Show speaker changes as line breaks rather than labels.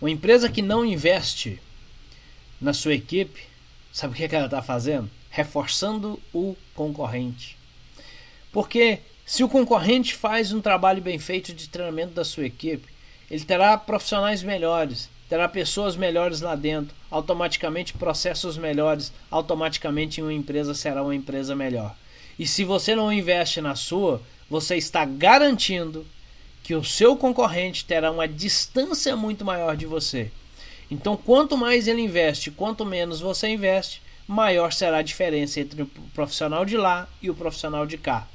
Uma empresa que não investe na sua equipe, sabe o que, é que ela está fazendo? Reforçando o concorrente. Porque se o concorrente faz um trabalho bem feito de treinamento da sua equipe, ele terá profissionais melhores, terá pessoas melhores lá dentro, automaticamente processos melhores, automaticamente uma empresa será uma empresa melhor. E se você não investe na sua, você está garantindo que o seu concorrente terá uma distância muito maior de você. Então, quanto mais ele investe, quanto menos você investe, maior será a diferença entre o profissional de lá e o profissional de cá.